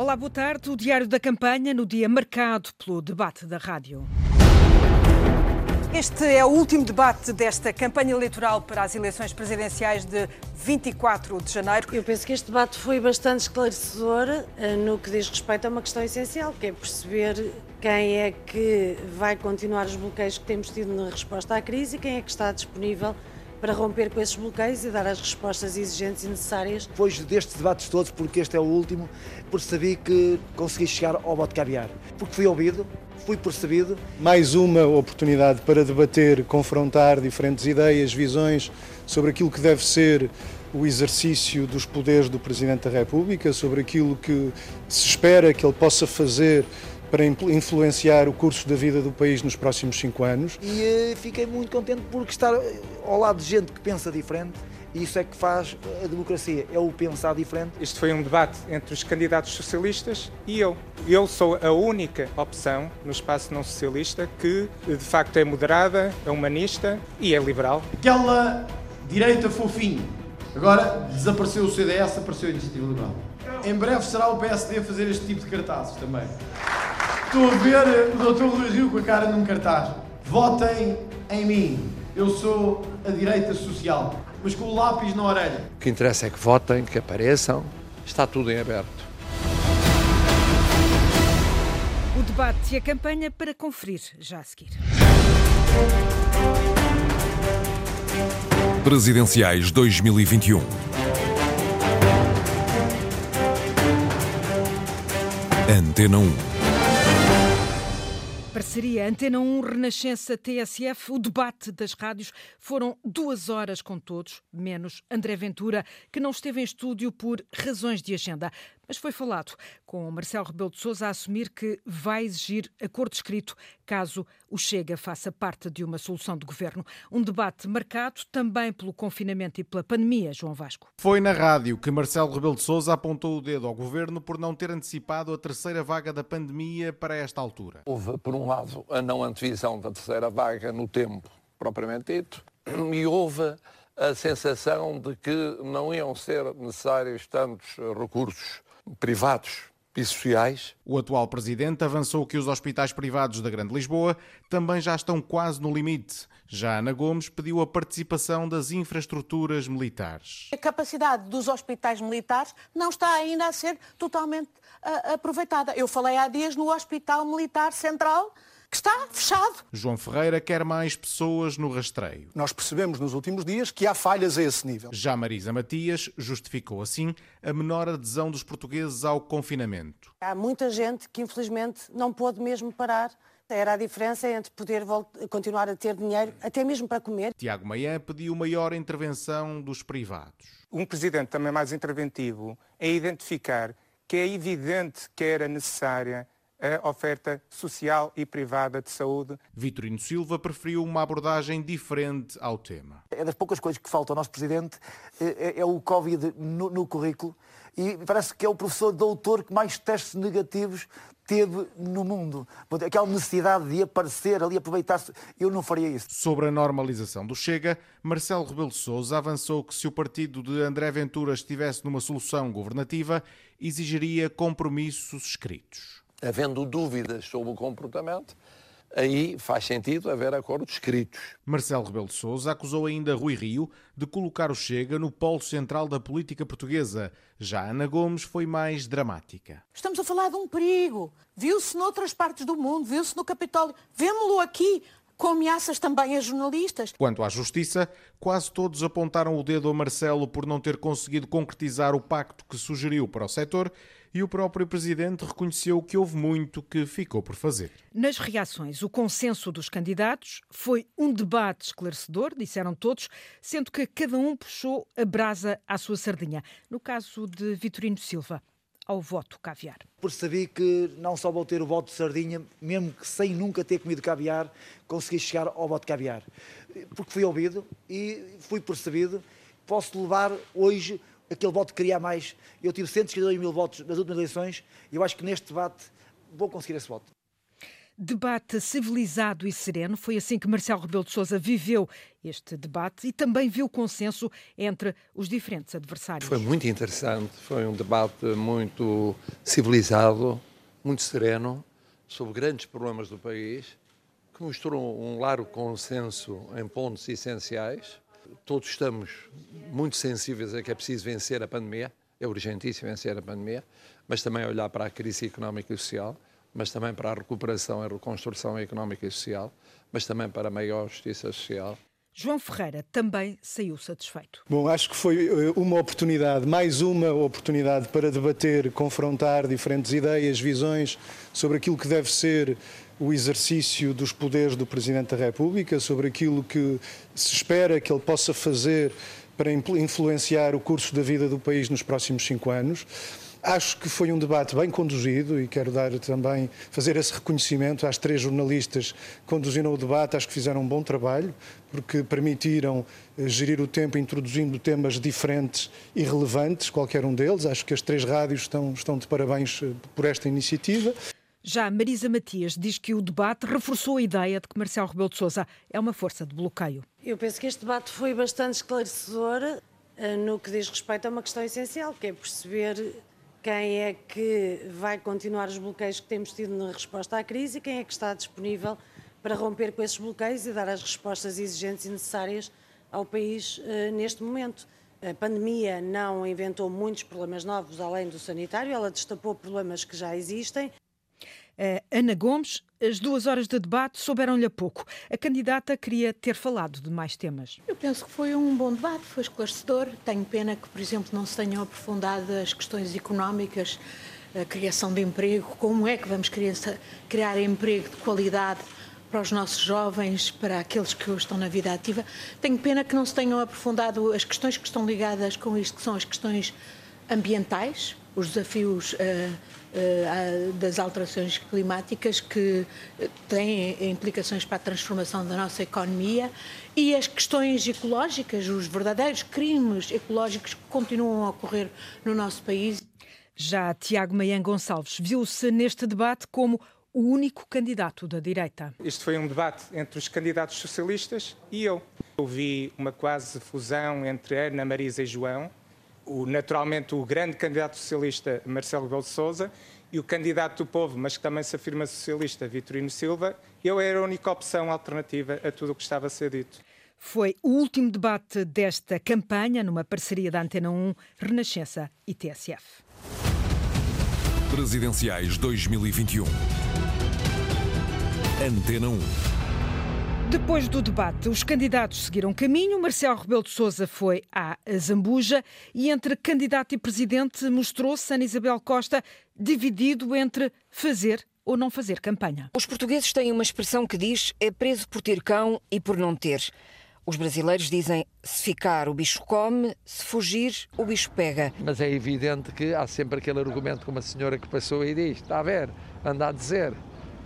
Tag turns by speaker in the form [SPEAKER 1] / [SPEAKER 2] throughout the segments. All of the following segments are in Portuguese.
[SPEAKER 1] Olá, boa tarde. O Diário da Campanha no dia marcado pelo debate da rádio. Este é o último debate desta campanha eleitoral para as eleições presidenciais de 24 de janeiro.
[SPEAKER 2] Eu penso que este debate foi bastante esclarecedor eh, no que diz respeito a uma questão essencial, que é perceber quem é que vai continuar os bloqueios que temos tido na resposta à crise e quem é que está disponível para romper com esses bloqueios e dar as respostas exigentes e necessárias.
[SPEAKER 3] Depois destes debates todos, porque este é o último, percebi que consegui chegar ao bote caviar. Porque fui ouvido, fui percebido.
[SPEAKER 4] Mais uma oportunidade para debater, confrontar diferentes ideias, visões sobre aquilo que deve ser o exercício dos poderes do Presidente da República, sobre aquilo que se espera que ele possa fazer para influenciar o curso da vida do país nos próximos cinco anos.
[SPEAKER 3] E uh, fiquei muito contente por estar ao lado de gente que pensa diferente. E isso é que faz a democracia, é o pensar diferente.
[SPEAKER 5] Este foi um debate entre os candidatos socialistas e eu. Eu sou a única opção no espaço não socialista que de facto é moderada, é humanista e é liberal.
[SPEAKER 6] Aquela direita fofinho. Agora desapareceu o CDS, apareceu a Iniciativa Liberal. Em breve será o PSD a fazer este tipo de cartazes também. Estou a ver o Dr. Rui Rio com a cara num cartaz. Votem em mim. Eu sou a direita social, mas com o lápis na orelha.
[SPEAKER 7] O que interessa é que votem, que apareçam. Está tudo em aberto.
[SPEAKER 1] O debate e a campanha para conferir já a seguir.
[SPEAKER 8] Presidenciais 2021. Antena 1.
[SPEAKER 1] Parceria Antena 1 Renascença TSF. O debate das rádios foram duas horas com todos, menos André Ventura, que não esteve em estúdio por razões de agenda. Mas foi falado com Marcelo Rebelo de Sousa a assumir que vai exigir acordo escrito caso o Chega faça parte de uma solução de governo. Um debate marcado também pelo confinamento e pela pandemia, João Vasco.
[SPEAKER 9] Foi na rádio que Marcelo Rebelo de Sousa apontou o dedo ao governo por não ter antecipado a terceira vaga da pandemia para esta altura.
[SPEAKER 7] Houve, por um lado, a não antevisão da terceira vaga no tempo propriamente dito, e houve a sensação de que não iam ser necessários tantos recursos privados e sociais.
[SPEAKER 9] O atual presidente avançou que os hospitais privados da Grande Lisboa também já estão quase no limite. Já Ana Gomes pediu a participação das infraestruturas militares.
[SPEAKER 10] A capacidade dos hospitais militares não está ainda a ser totalmente uh, aproveitada. Eu falei há dias no Hospital Militar Central que está fechado.
[SPEAKER 9] João Ferreira quer mais pessoas no rastreio.
[SPEAKER 11] Nós percebemos nos últimos dias que há falhas a esse nível.
[SPEAKER 9] Já Marisa Matias justificou assim a menor adesão dos portugueses ao confinamento.
[SPEAKER 2] Há muita gente que infelizmente não pôde mesmo parar era a diferença entre poder continuar a ter dinheiro, até mesmo para comer.
[SPEAKER 9] Tiago Maia pediu maior intervenção dos privados.
[SPEAKER 5] Um presidente também mais interventivo é identificar que é evidente que era necessária a oferta social e privada de saúde.
[SPEAKER 9] Vitorino Silva preferiu uma abordagem diferente ao tema.
[SPEAKER 3] É das poucas coisas que falta ao nosso Presidente, é, é, é o Covid no, no currículo e parece que é o professor doutor que mais testes negativos teve no mundo. Aquela necessidade de aparecer ali, aproveitar-se, eu não faria isso.
[SPEAKER 9] Sobre a normalização do Chega, Marcelo Rebelo Sousa avançou que se o partido de André Ventura estivesse numa solução governativa, exigiria compromissos escritos
[SPEAKER 7] havendo dúvidas sobre o comportamento, aí faz sentido haver acordos escritos.
[SPEAKER 9] Marcelo Rebelo de Sousa acusou ainda Rui Rio de colocar o Chega no polo central da política portuguesa. Já Ana Gomes foi mais dramática.
[SPEAKER 10] Estamos a falar de um perigo. Viu-se noutras partes do mundo, viu-se no Capitólio. Vemo-lo aqui com ameaças também a jornalistas.
[SPEAKER 9] Quanto à justiça, quase todos apontaram o dedo a Marcelo por não ter conseguido concretizar o pacto que sugeriu para o setor e o próprio presidente reconheceu que houve muito que ficou por fazer.
[SPEAKER 1] Nas reações, o consenso dos candidatos foi um debate esclarecedor, disseram todos, sendo que cada um puxou a brasa à sua sardinha. No caso de Vitorino Silva, ao voto caviar.
[SPEAKER 3] Percebi que não só vou ter o voto de sardinha, mesmo que sem nunca ter comido caviar, consegui chegar ao voto caviar. Porque fui ouvido e fui percebido. Posso levar hoje aquele voto que queria mais. Eu tive 152 mil votos nas últimas eleições e eu acho que neste debate vou conseguir esse voto.
[SPEAKER 1] Debate civilizado e sereno. Foi assim que Marcelo Rebelo de Sousa viveu este debate e também viu consenso entre os diferentes adversários.
[SPEAKER 7] Foi muito interessante, foi um debate muito civilizado, muito sereno, sobre grandes problemas do país, que mostrou um largo consenso em pontos essenciais. Todos estamos muito sensíveis a que é preciso vencer a pandemia, é urgentíssimo vencer a pandemia, mas também olhar para a crise económica e social, mas também para a recuperação e reconstrução económica e social, mas também para a maior justiça social.
[SPEAKER 1] João Ferreira também saiu satisfeito.
[SPEAKER 4] Bom, acho que foi eh, uma oportunidade, mais uma oportunidade para debater, confrontar diferentes ideias, visões sobre aquilo que deve ser o exercício dos poderes do Presidente da República, sobre aquilo que se espera que ele possa fazer para influenciar o curso da vida do país nos próximos cinco anos. Acho que foi um debate bem conduzido e quero dar também fazer esse reconhecimento às três jornalistas que conduziram o debate. Acho que fizeram um bom trabalho porque permitiram eh, gerir o tempo introduzindo temas diferentes e relevantes, qualquer um deles. Acho que as três rádios estão, estão de parabéns eh, por esta iniciativa.
[SPEAKER 1] Já Marisa Matias diz que o debate reforçou a ideia de que Marcelo Rebelo de Sousa é uma força de bloqueio.
[SPEAKER 2] Eu penso que este debate foi bastante esclarecedor eh, no que diz respeito a uma questão essencial, que é perceber quem é que vai continuar os bloqueios que temos tido na resposta à crise e quem é que está disponível para romper com esses bloqueios e dar as respostas exigentes e necessárias ao país uh, neste momento. A pandemia não inventou muitos problemas novos além do sanitário, ela destapou problemas que já existem
[SPEAKER 1] Ana Gomes, as duas horas de debate souberam-lhe a pouco. A candidata queria ter falado de mais temas.
[SPEAKER 10] Eu penso que foi um bom debate, foi esclarecedor. Tenho pena que, por exemplo, não se tenham aprofundado as questões económicas, a criação de emprego, como é que vamos criar, emprego de qualidade para os nossos jovens, para aqueles que hoje estão na vida ativa. Tenho pena que não se tenham aprofundado as questões que estão ligadas com isto, que são as questões ambientais, os desafios uh, das alterações climáticas que têm implicações para a transformação da nossa economia e as questões ecológicas, os verdadeiros crimes ecológicos que continuam a ocorrer no nosso país.
[SPEAKER 1] Já Tiago Maian Gonçalves viu-se neste debate como o único candidato da direita.
[SPEAKER 5] Este foi um debate entre os candidatos socialistas e eu. Eu vi uma quase fusão entre Ana, Marisa e João, o, naturalmente o grande candidato socialista Marcelo Rebelo de Sousa e o candidato do povo, mas que também se afirma socialista, Vitorino Silva, eu era a única opção alternativa a tudo o que estava a ser dito.
[SPEAKER 1] Foi o último debate desta campanha, numa parceria da Antena 1, Renascença e TSF.
[SPEAKER 8] Presidenciais 2021. Antena 1.
[SPEAKER 1] Depois do debate, os candidatos seguiram caminho. Marcelo Rebelo de Sousa foi à Zambuja e entre candidato e presidente mostrou-se Ana Isabel Costa dividido entre fazer ou não fazer campanha.
[SPEAKER 12] Os portugueses têm uma expressão que diz é preso por ter cão e por não ter. Os brasileiros dizem se ficar o bicho come, se fugir o bicho pega.
[SPEAKER 7] Mas é evidente que há sempre aquele argumento como a senhora que passou e diz, está a ver, anda a dizer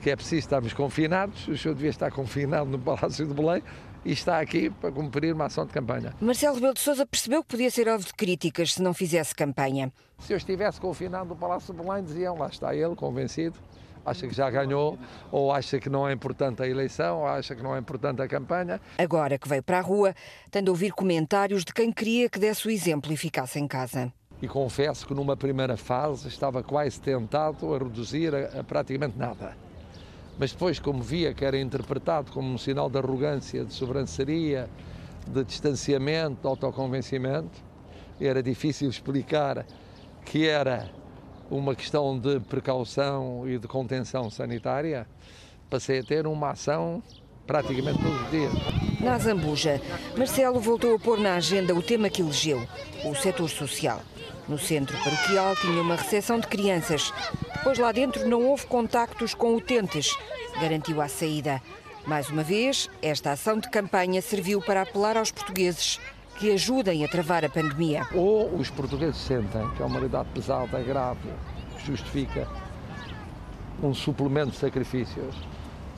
[SPEAKER 7] que é preciso estarmos confinados, o senhor devia estar confinado no Palácio de Belém e está aqui para cumprir uma ação de campanha.
[SPEAKER 12] Marcelo Rebelo de Sousa percebeu que podia ser alvo de críticas se não fizesse campanha.
[SPEAKER 7] Se eu estivesse confinado no Palácio de Belém, diziam, lá está ele, convencido, acha que já ganhou, ou acha que não é importante a eleição, ou acha que não é importante a campanha.
[SPEAKER 12] Agora que veio para a rua, tendo a ouvir comentários de quem queria que desse o exemplo e ficasse em casa.
[SPEAKER 7] E confesso que numa primeira fase estava quase tentado a reduzir a, a praticamente nada mas depois, como via que era interpretado como um sinal de arrogância, de sobranceria, de distanciamento, de autoconvencimento, era difícil explicar que era uma questão de precaução e de contenção sanitária, passei a ter uma ação praticamente todos os dias.
[SPEAKER 12] Na Zambuja, Marcelo voltou a pôr na agenda o tema que elegeu, o setor social. No centro paroquial tinha uma recepção de crianças, pois lá dentro não houve contactos com utentes, garantiu à saída. Mais uma vez, esta ação de campanha serviu para apelar aos portugueses que ajudem a travar a pandemia.
[SPEAKER 7] Ou os portugueses sentem que é uma realidade pesada, grave, que justifica um suplemento de sacrifícios,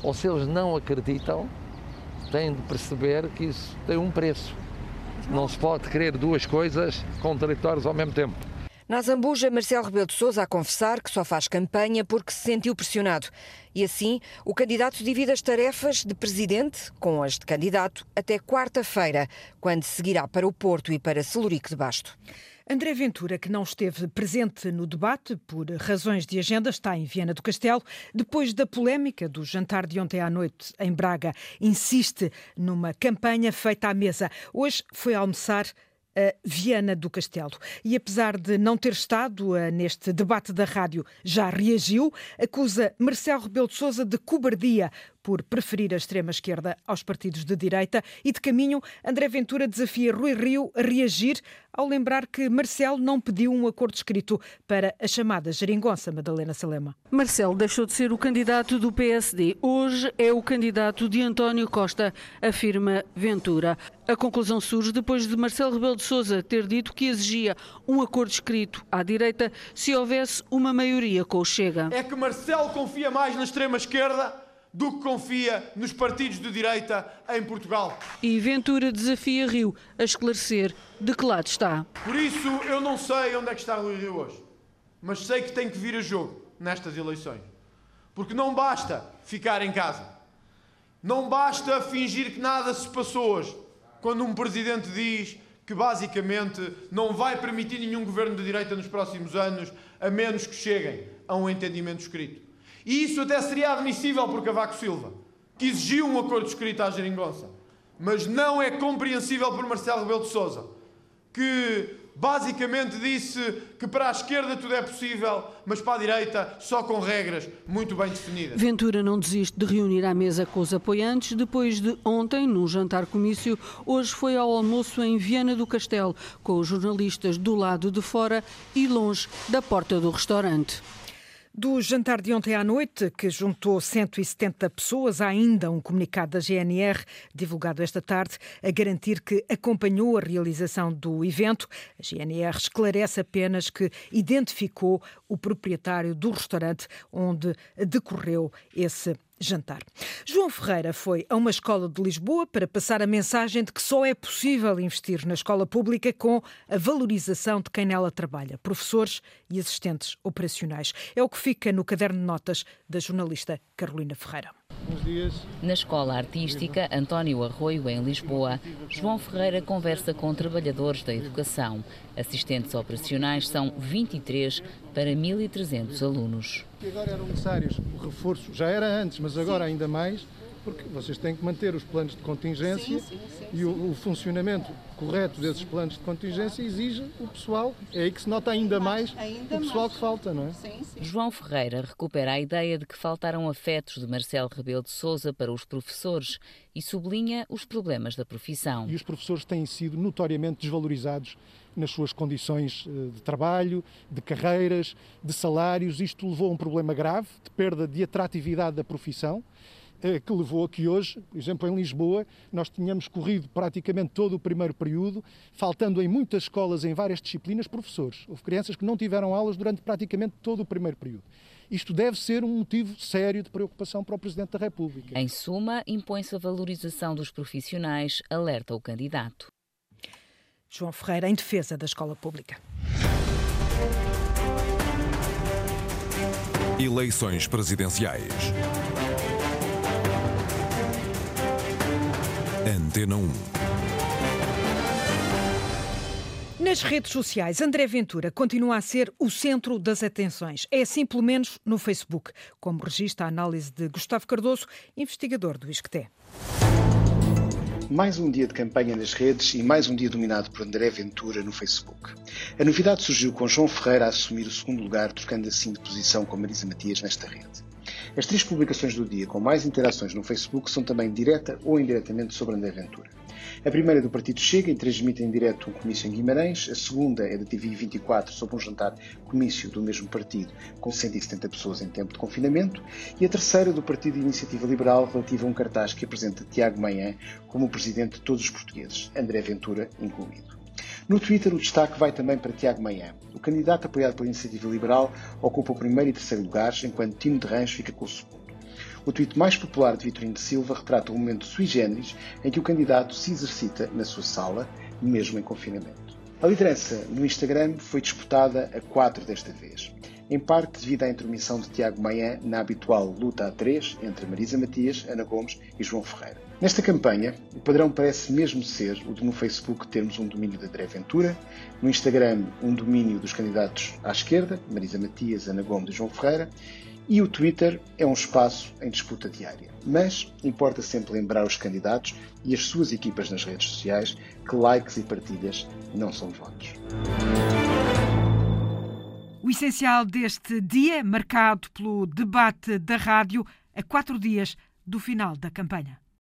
[SPEAKER 7] ou se eles não acreditam, têm de perceber que isso tem um preço. Não se pode querer duas coisas contraditórias ao mesmo tempo.
[SPEAKER 12] Na Zambuja, Marcelo Rebelo de Sousa a confessar que só faz campanha porque se sentiu pressionado. E assim, o candidato divide as tarefas de presidente com as de candidato até quarta-feira, quando seguirá para o Porto e para Celurico de Basto.
[SPEAKER 1] André Ventura, que não esteve presente no debate por razões de agenda, está em Viena do Castelo. Depois da polémica do jantar de ontem à noite em Braga, insiste numa campanha feita à mesa. Hoje foi almoçar a Viana do Castelo. E apesar de não ter estado uh, neste debate da rádio, já reagiu, acusa Marcelo Rebelo de Sousa de cobardia por preferir a extrema-esquerda aos partidos de direita e de caminho, André Ventura desafia Rui Rio a reagir ao lembrar que Marcelo não pediu um acordo escrito para a chamada geringonça Madalena Salema.
[SPEAKER 13] Marcelo deixou de ser o candidato do PSD. Hoje é o candidato de António Costa, afirma Ventura. A conclusão surge depois de Marcelo Rebelo de Sousa ter dito que exigia um acordo escrito à direita se houvesse uma maioria com o Chega.
[SPEAKER 6] É que Marcelo confia mais na extrema-esquerda do que confia nos partidos de direita em Portugal.
[SPEAKER 13] E Ventura desafia Rio a esclarecer de que lado está.
[SPEAKER 6] Por isso, eu não sei onde é que está Rui Rio hoje, mas sei que tem que vir a jogo nestas eleições. Porque não basta ficar em casa. Não basta fingir que nada se passou hoje. Quando um presidente diz que basicamente não vai permitir nenhum governo de direita nos próximos anos, a menos que cheguem a um entendimento escrito. E isso até seria admissível por Cavaco Silva, que exigiu um acordo escrito à geringonça. Mas não é compreensível por Marcelo Rebelo de Sousa, que basicamente disse que para a esquerda tudo é possível, mas para a direita só com regras muito bem definidas.
[SPEAKER 13] Ventura não desiste de reunir à mesa com os apoiantes. Depois de ontem, num jantar-comício, hoje foi ao almoço em Viana do Castelo, com os jornalistas do lado de fora e longe da porta do restaurante.
[SPEAKER 1] Do jantar de ontem à noite, que juntou 170 pessoas, há ainda um comunicado da GNR, divulgado esta tarde, a garantir que acompanhou a realização do evento. A GNR esclarece apenas que identificou o proprietário do restaurante onde decorreu esse jantar. João Ferreira foi a uma escola de Lisboa para passar a mensagem de que só é possível investir na escola pública com a valorização de quem nela trabalha, professores e assistentes operacionais. É o que fica no caderno de notas da jornalista Carolina Ferreira.
[SPEAKER 14] Na Escola Artística António Arroio, em Lisboa, João Ferreira conversa com trabalhadores da educação. Assistentes operacionais são 23 para 1.300 alunos.
[SPEAKER 4] Agora eram necessários o reforço, já era antes, mas agora ainda mais, porque vocês têm que manter os planos de contingência sim, sim, sim, e o, o, funcionamento correto desses planos de contingência exige o pessoal. É aí que se nota ainda mais ainda o pessoal mais. que falta, não é?
[SPEAKER 14] João Ferreira recupera a ideia de que faltaram afetos de Marcelo Rebelo de Sousa para os professores e sublinha os problemas da profissão.
[SPEAKER 4] E os professores têm sido notoriamente desvalorizados nas suas condições eh, de trabalho, de carreiras, de salários. Isto levou a um problema grave de perda de atratividade da profissão que levou a que hoje, por exemplo, em Lisboa, nós tínhamos corrido praticamente todo o primeiro período, faltando em muitas escolas, em várias disciplinas, professores. Houve crianças que não tiveram aulas durante praticamente todo o primeiro período. Isto deve ser um motivo sério de preocupação para o Presidente da República.
[SPEAKER 14] Em suma, impõe-se a valorização dos profissionais, alerta o candidato.
[SPEAKER 1] João Ferreira, em defesa da escola pública.
[SPEAKER 8] Eleições presidenciais. Antena 1.
[SPEAKER 1] Nas redes sociais, André Ventura continua a ser o centro das atenções. É assim, pelo menos, no Facebook, como registra a análise de Gustavo Cardoso, investigador do ISCTE.
[SPEAKER 15] Mais um dia de campanha nas redes e mais um dia dominado por André Ventura no Facebook. A novidade surgiu com João Ferreira a assumir o segundo lugar, trocando assim de posição com Marisa Matias nesta rede. As três publicações do dia com mais interações no Facebook são também direta ou indiretamente sobre André Ventura. A primeira é do Partido Chega e transmite em direto um comício em Guimarães. A segunda é da TV 24 sobre um jantar comício do mesmo partido com 170 pessoas em tempo de confinamento. E a terceira do Partido Iniciativa Liberal relativa a um cartaz que apresenta Tiago Manhã como presidente de todos os portugueses, André Ventura incluído. No Twitter, o destaque vai também para Tiago Manhã. O candidato apoiado pela Iniciativa Liberal ocupa o primeiro e terceiro lugares, enquanto Tino de Rãs fica com o segundo. O tweet mais popular de Vitorino de Silva retrata um momento sui generis em que o candidato se exercita na sua sala, mesmo em confinamento. A liderança no Instagram foi disputada a quatro desta vez, em parte devido à intromissão de Tiago Maia na habitual luta a três entre Marisa Matias, Ana Gomes e João Ferreira. Nesta campanha, o padrão parece mesmo ser o de no Facebook termos um domínio de André Ventura, no Instagram um domínio dos candidatos à esquerda, Marisa Matias, Ana Gomes e João Ferreira, e o Twitter é um espaço em disputa diária. Mas importa sempre lembrar os candidatos e as suas equipas nas redes sociais que likes e partilhas não são votos.
[SPEAKER 1] O essencial deste dia, marcado pelo debate da rádio a quatro dias do final da campanha.